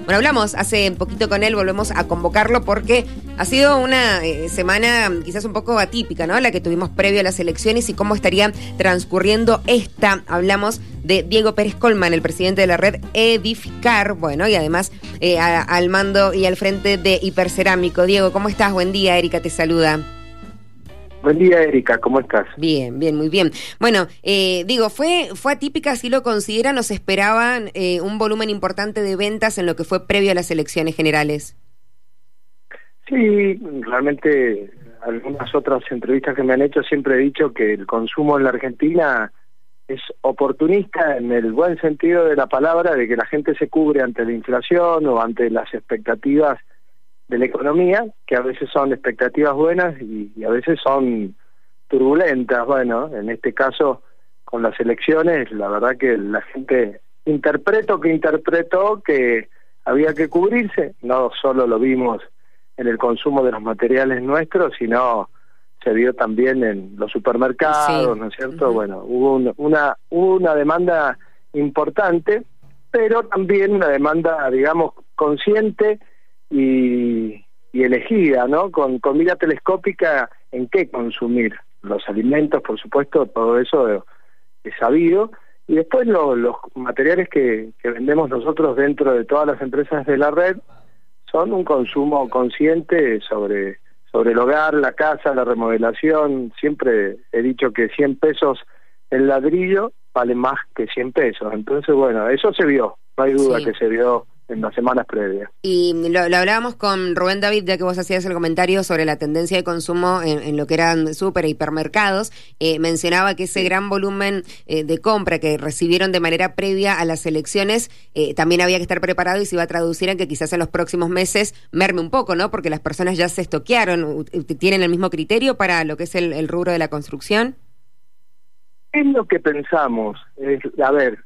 Bueno, hablamos hace poquito con él, volvemos a convocarlo porque ha sido una eh, semana quizás un poco atípica, ¿no? La que tuvimos previo a las elecciones y cómo estaría transcurriendo esta. Hablamos de Diego Pérez Colman, el presidente de la red Edificar, bueno, y además eh, al mando y al frente de Hipercerámico. Diego, ¿cómo estás? Buen día, Erika te saluda. Buen día, Erika, ¿cómo estás? Bien, bien, muy bien. Bueno, eh, digo, fue, fue atípica, si lo consideran, ¿Nos esperaban eh, un volumen importante de ventas en lo que fue previo a las elecciones generales? Sí, realmente algunas otras entrevistas que me han hecho siempre he dicho que el consumo en la Argentina es oportunista en el buen sentido de la palabra, de que la gente se cubre ante la inflación o ante las expectativas de la economía, que a veces son expectativas buenas y, a veces son turbulentas. Bueno, en este caso, con las elecciones, la verdad que la gente interpretó que interpretó que había que cubrirse, no solo lo vimos en el consumo de los materiales nuestros, sino se vio también en los supermercados, ¿no es cierto? Bueno, hubo una, una demanda importante, pero también una demanda, digamos, consciente y, elegida, ¿no? Con, con mira telescópica en qué consumir. Los alimentos, por supuesto, todo eso es sabido. Y después los materiales que, que vendemos nosotros dentro de todas las empresas de la red son un consumo consciente sobre, sobre el hogar, la casa, la remodelación. Siempre he dicho que 100 pesos el ladrillo vale más que 100 pesos. Entonces, bueno, eso se vio, no hay duda que se vio en las semanas previas. Y lo, hablábamos con Rubén David, ya que vos hacías el comentario sobre la tendencia de consumo en, lo que eran super e hipermercados. Eh, mencionaba que ese gran volumen eh, de compra que recibieron de manera previa a las elecciones eh, también había que estar preparado y se iba a traducir en que quizás en los próximos meses merme un poco, ¿no? Porque las personas ya se estoquearon. ¿Tienen el mismo criterio para lo que es el, el rubro de la construcción? Es lo que pensamos. a ver,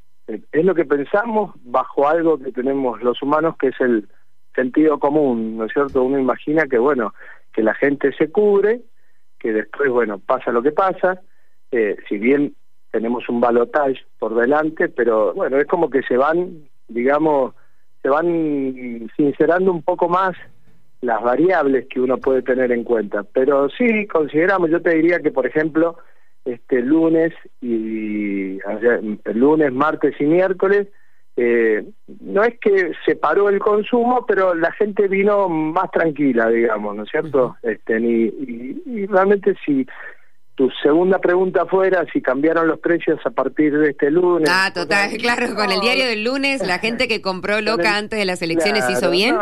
es lo que pensamos bajo algo que tenemos los humanos que es el sentido común, ¿no es cierto? Uno imagina que, bueno, que la gente se cubre, que después, bueno, pasa lo que pasa, eh, si bien tenemos un balotage por delante, pero bueno, es como que se van, digamos, se van sincerando un poco más las variables que uno puede tener en cuenta. Pero sí, consideramos, yo te diría que, por ejemplo, este lunes y lunes, martes y miércoles. Eh, no es que se paró el consumo, pero la gente vino más tranquila, digamos, ¿no es cierto? Este, y, realmente si tu segunda pregunta fuera si cambiaron los precios a partir de este lunes. Ah, total, claro, con el diario del lunes, la gente que compró loca antes de las elecciones hizo bien.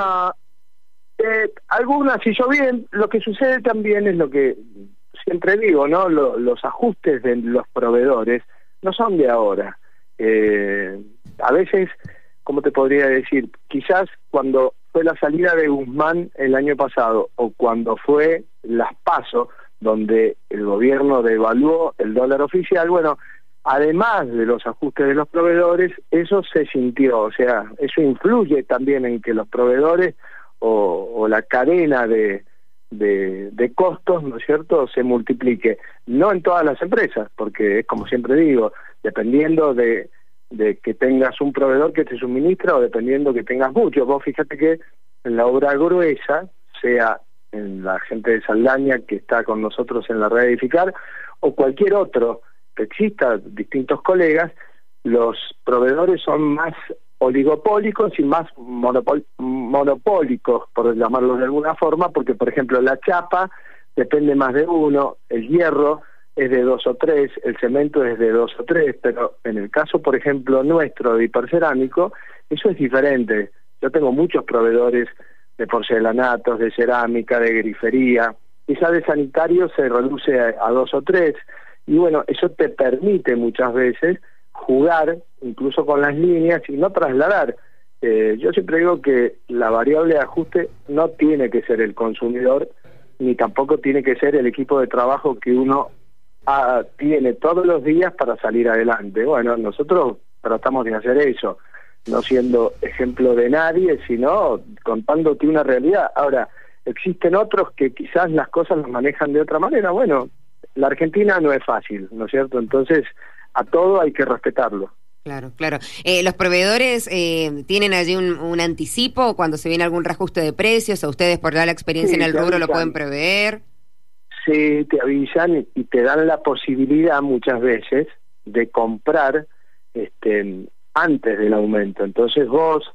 eh, algunas hizo bien, lo que sucede también es lo que siempre digo, ¿no? los ajustes de los proveedores no son de ahora. Eh, a veces, ¿cómo te podría decir? Quizás cuando fue la salida de Guzmán el año pasado o cuando fue las PASO, donde el gobierno devaluó el dólar oficial, bueno, además de los ajustes de los proveedores, eso se sintió, o sea, eso influye también en que los proveedores o la cadena de, de, costos, ¿no es cierto?, se multiplique. No en todas las empresas, porque es como siempre digo, dependiendo de, de que tengas un proveedor que te suministra o dependiendo que tengas mucho. Vos fíjate que en la obra gruesa, sea en la gente de Saldaña que está con nosotros en la red Edificar, o cualquier otro que exista, distintos colegas, los proveedores son más oligopólicos y más monopólicos, por llamarlo de alguna forma, porque, por ejemplo, la chapa depende más de uno, el hierro es de dos o tres, el cemento es de dos o tres, pero en el caso, por ejemplo, nuestro de hipercerámico, eso es diferente. Yo tengo muchos proveedores de porcelanatos, de cerámica, de grifería, quizá de sanitario se reduce a dos o tres, y bueno, eso te permite muchas veces jugar incluso con las líneas y no trasladar. Eh, yo siempre digo que la variable de ajuste no tiene que ser el consumidor ni tampoco tiene que ser el equipo de trabajo que uno ah, tiene todos los días para salir adelante. Bueno, nosotros tratamos de hacer eso, no siendo ejemplo de nadie, sino contándote una realidad. Ahora, existen otros que quizás las cosas las manejan de otra manera. Bueno, la Argentina no es fácil, ¿no es cierto? Entonces, a todo hay que respetarlo. Claro, claro. Eh, ¿Los proveedores eh, tienen allí un, anticipo cuando se viene algún reajuste de precios o ustedes por dar la experiencia en el rubro lo pueden prever? Sí, te avisan y te dan la posibilidad muchas veces de comprar este, antes del aumento. Entonces vos,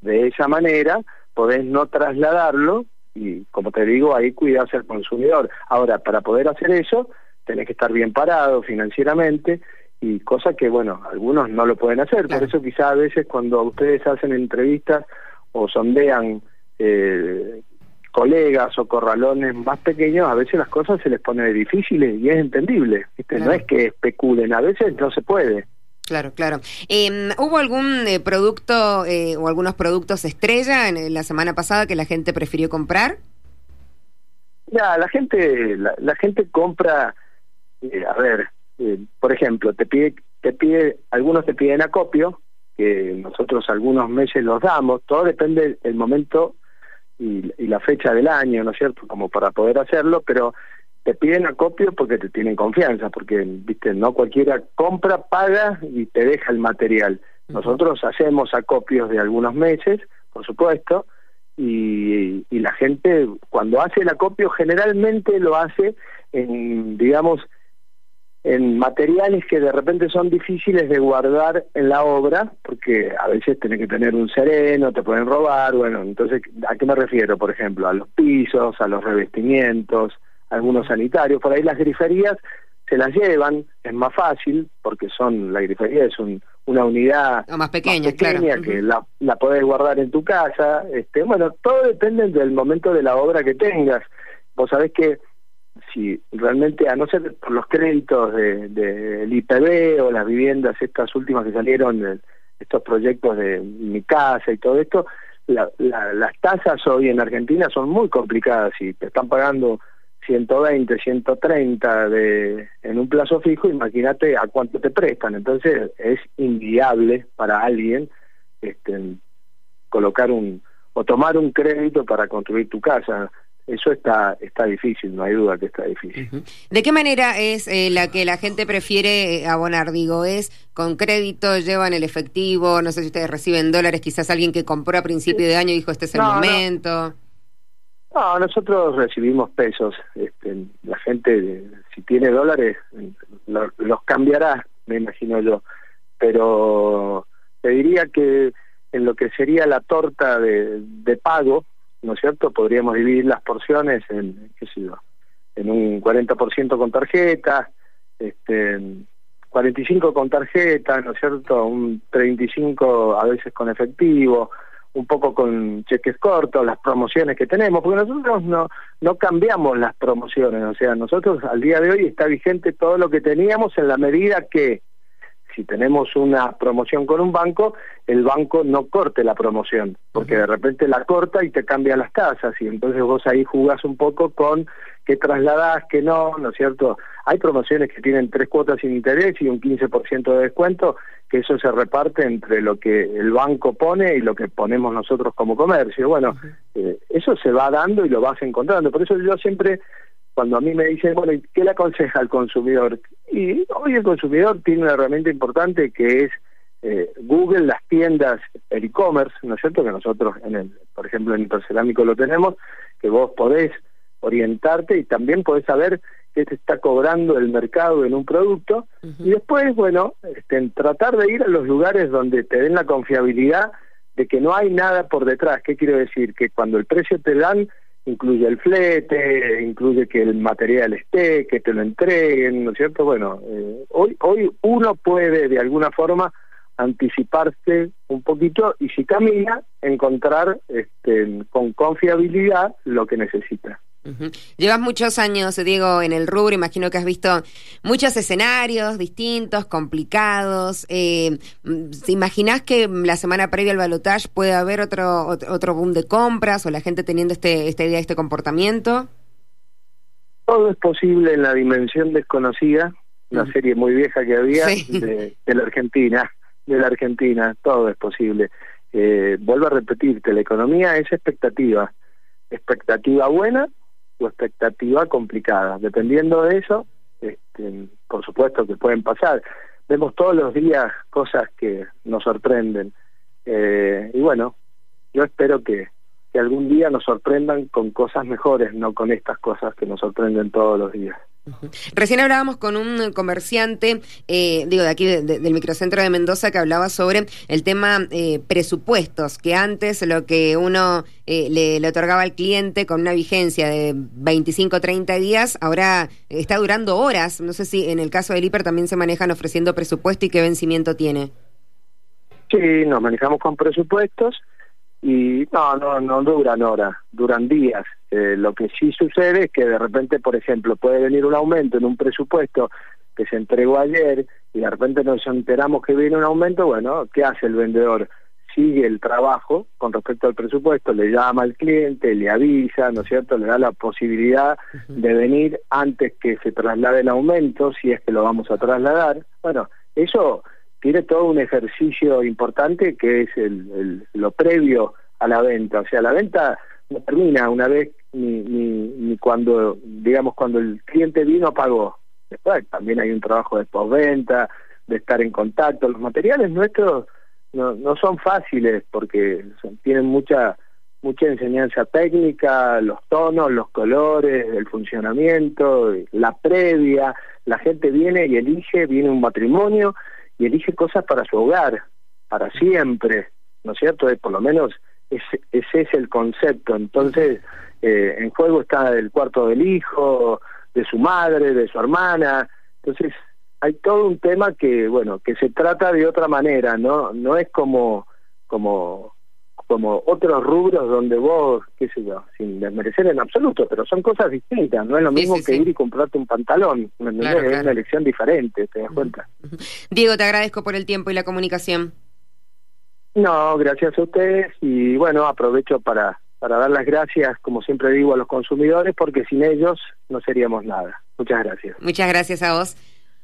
de esa manera, podés no trasladarlo y, como te digo, ahí cuidás al consumidor. Ahora, para poder hacer eso, tenés que estar bien parado financieramente y cosa que, bueno, algunos no lo pueden hacer. Por eso quizá a veces cuando ustedes hacen entrevistas o sondean eh, colegas o corralones más pequeños, a veces las cosas se les pone difíciles y es entendible. No es que especulen, a veces no se puede. Claro, claro. Em, ¿Hubo algún eh, producto eh, o algunos productos estrella en, la semana pasada que la gente prefirió comprar? Ya, la gente, la gente compra, a ver, eh, por ejemplo, te pide, te pide, algunos te piden acopio, que nosotros algunos meses los damos, todo depende del momento y, la fecha del año, ¿no es cierto? Como para poder hacerlo, pero te piden acopio porque te tienen confianza, porque, viste, no cualquiera compra, paga y te deja el material. Nosotros hacemos acopios de algunos meses, por supuesto, y, y la gente cuando hace el acopio generalmente lo hace en, digamos, en materiales que de repente son difíciles de guardar en la obra, porque a veces tenés que tener un sereno, te pueden robar, bueno, entonces, ¿a qué me refiero? Por ejemplo, a los pisos, a los revestimientos, algunos sanitarios, por ahí las griferías se las llevan, es más fácil, porque son, la grifería es una unidad más pequeña, que la, la podés guardar en tu casa, este, bueno, todo depende del momento de la obra que tengas. Vos sabés que si realmente, a no ser por los créditos del de, IPB o las viviendas estas últimas que salieron, estos proyectos de mi casa y todo esto, las tasas hoy en Argentina son muy complicadas y te están pagando 120, 130 de, en un plazo fijo, imagínate a cuánto te prestan. Entonces es inviable para alguien este, colocar un o tomar un crédito para construir tu casa eso está está difícil, no hay duda que está difícil. ¿De qué manera es eh, la que la gente prefiere eh, abonar? Digo, ¿es con crédito, llevan el efectivo? No sé si ustedes reciben dólares, quizás alguien que compró a principio de año dijo este es el momento. No. nosotros recibimos pesos. Este, la gente, si tiene dólares, los cambiará, me imagino yo. Pero te diría que en lo que sería la torta de, de pago, ¿no es cierto? Podríamos dividir las porciones en, qué sé yo, en un 40% con tarjeta, este, 45 con tarjeta, ¿no es cierto? Un 35 a veces con efectivo, un poco con cheques cortos, las promociones que tenemos, porque nosotros no, no cambiamos las promociones, o sea, nosotros al día de hoy está vigente todo lo que teníamos en la medida que si tenemos una promoción con un banco, el banco no corte la promoción, porque de repente la corta y te cambia las tasas, y entonces vos ahí jugás un poco con qué trasladás, qué no, ¿no es cierto? Hay promociones que tienen tres cuotas sin interés y un 15% de descuento, que eso se reparte entre lo que el banco pone y lo que ponemos nosotros como comercio. Bueno, eh, eso se va dando y lo vas encontrando. Por eso yo siempre cuando a mí me dicen, bueno, ¿qué le aconseja al consumidor? Y hoy el consumidor tiene una herramienta importante que es eh, Google, las tiendas, el e-commerce, ¿no es cierto? Que nosotros, en el, por ejemplo, en Intercerámico lo tenemos, que vos podés orientarte y también podés saber qué te está cobrando el mercado en un producto y después, bueno, este, tratar de ir a los lugares donde te den la confiabilidad de que no hay nada por detrás. ¿Qué quiero decir? Que cuando el precio te dan incluye el flete, incluye que el material esté, que te lo entreguen, ¿no es cierto? Bueno, eh, hoy, hoy uno puede de alguna forma anticiparse un poquito y si camina, encontrar este, con confiabilidad lo que necesita. Llevas muchos años, Diego, en el rubro. Imagino que has visto muchos escenarios distintos, complicados. Eh, ¿Te imaginas que la semana previa al balotaje puede haber otro, otro boom de compras o la gente teniendo este, esta idea, este comportamiento? Todo es posible en la dimensión desconocida, una serie muy vieja que había de, la Argentina, de la Argentina. Todo es posible. Eh, vuelvo a repetirte, la economía es expectativa. Expectativa buena o expectativa complicada. Dependiendo de eso, este, por supuesto que pueden pasar. vemos todos los días cosas que nos sorprenden. Eh, y bueno, yo espero que, que algún día nos sorprendan con cosas mejores, no con estas cosas que nos sorprenden todos los días. Recién hablábamos con un comerciante, eh, digo, de aquí del microcentro de Mendoza, que hablaba sobre el tema eh, presupuestos, que antes lo que uno eh, le, le, otorgaba al cliente con una vigencia de 25 30 días, ahora está durando horas. No sé si en el caso del hiper también se manejan ofreciendo presupuesto y qué vencimiento tiene. Sí, nos manejamos con presupuestos y no, no, no duran horas, duran días. Eh, lo que sí sucede es que de repente, por ejemplo, puede venir un aumento en un presupuesto que se entregó ayer y de repente nos enteramos que viene un aumento, bueno, ¿qué hace el vendedor? Sigue el trabajo con respecto al presupuesto, le llama al cliente, le avisa, ¿no es cierto? Le da la posibilidad de venir antes que se traslade el aumento, si es que lo vamos a trasladar. Bueno, eso tiene todo un ejercicio importante que es el, lo previo a la venta. O sea, la venta no termina una vez ni, ni, ni cuando, digamos, cuando el cliente vino pagó. Después también hay un trabajo de postventa, de estar en contacto. Los materiales nuestros no, no son fáciles porque tienen mucha mucha enseñanza técnica, los tonos, los colores, el funcionamiento, la previa. La gente viene y elige, viene un matrimonio y elige cosas para su hogar, para siempre, ¿no es cierto? por lo menos ese, ese es el concepto. Entonces, eh, en juego está el cuarto del hijo, de su madre, de su hermana. Entonces, hay todo un tema que, bueno, que se trata de otra manera, ¿no? No es como, como como otros rubros donde vos, qué sé yo, sin desmerecer en absoluto, pero son cosas distintas, no es lo mismo que ir y comprarte un pantalón, es una elección diferente, ¿te das cuenta? Diego, te agradezco por el tiempo y la comunicación. No, gracias a ustedes y bueno, aprovecho para, para dar las gracias, como siempre digo, a los consumidores, porque sin ellos no seríamos nada. Muchas gracias. Muchas gracias a vos.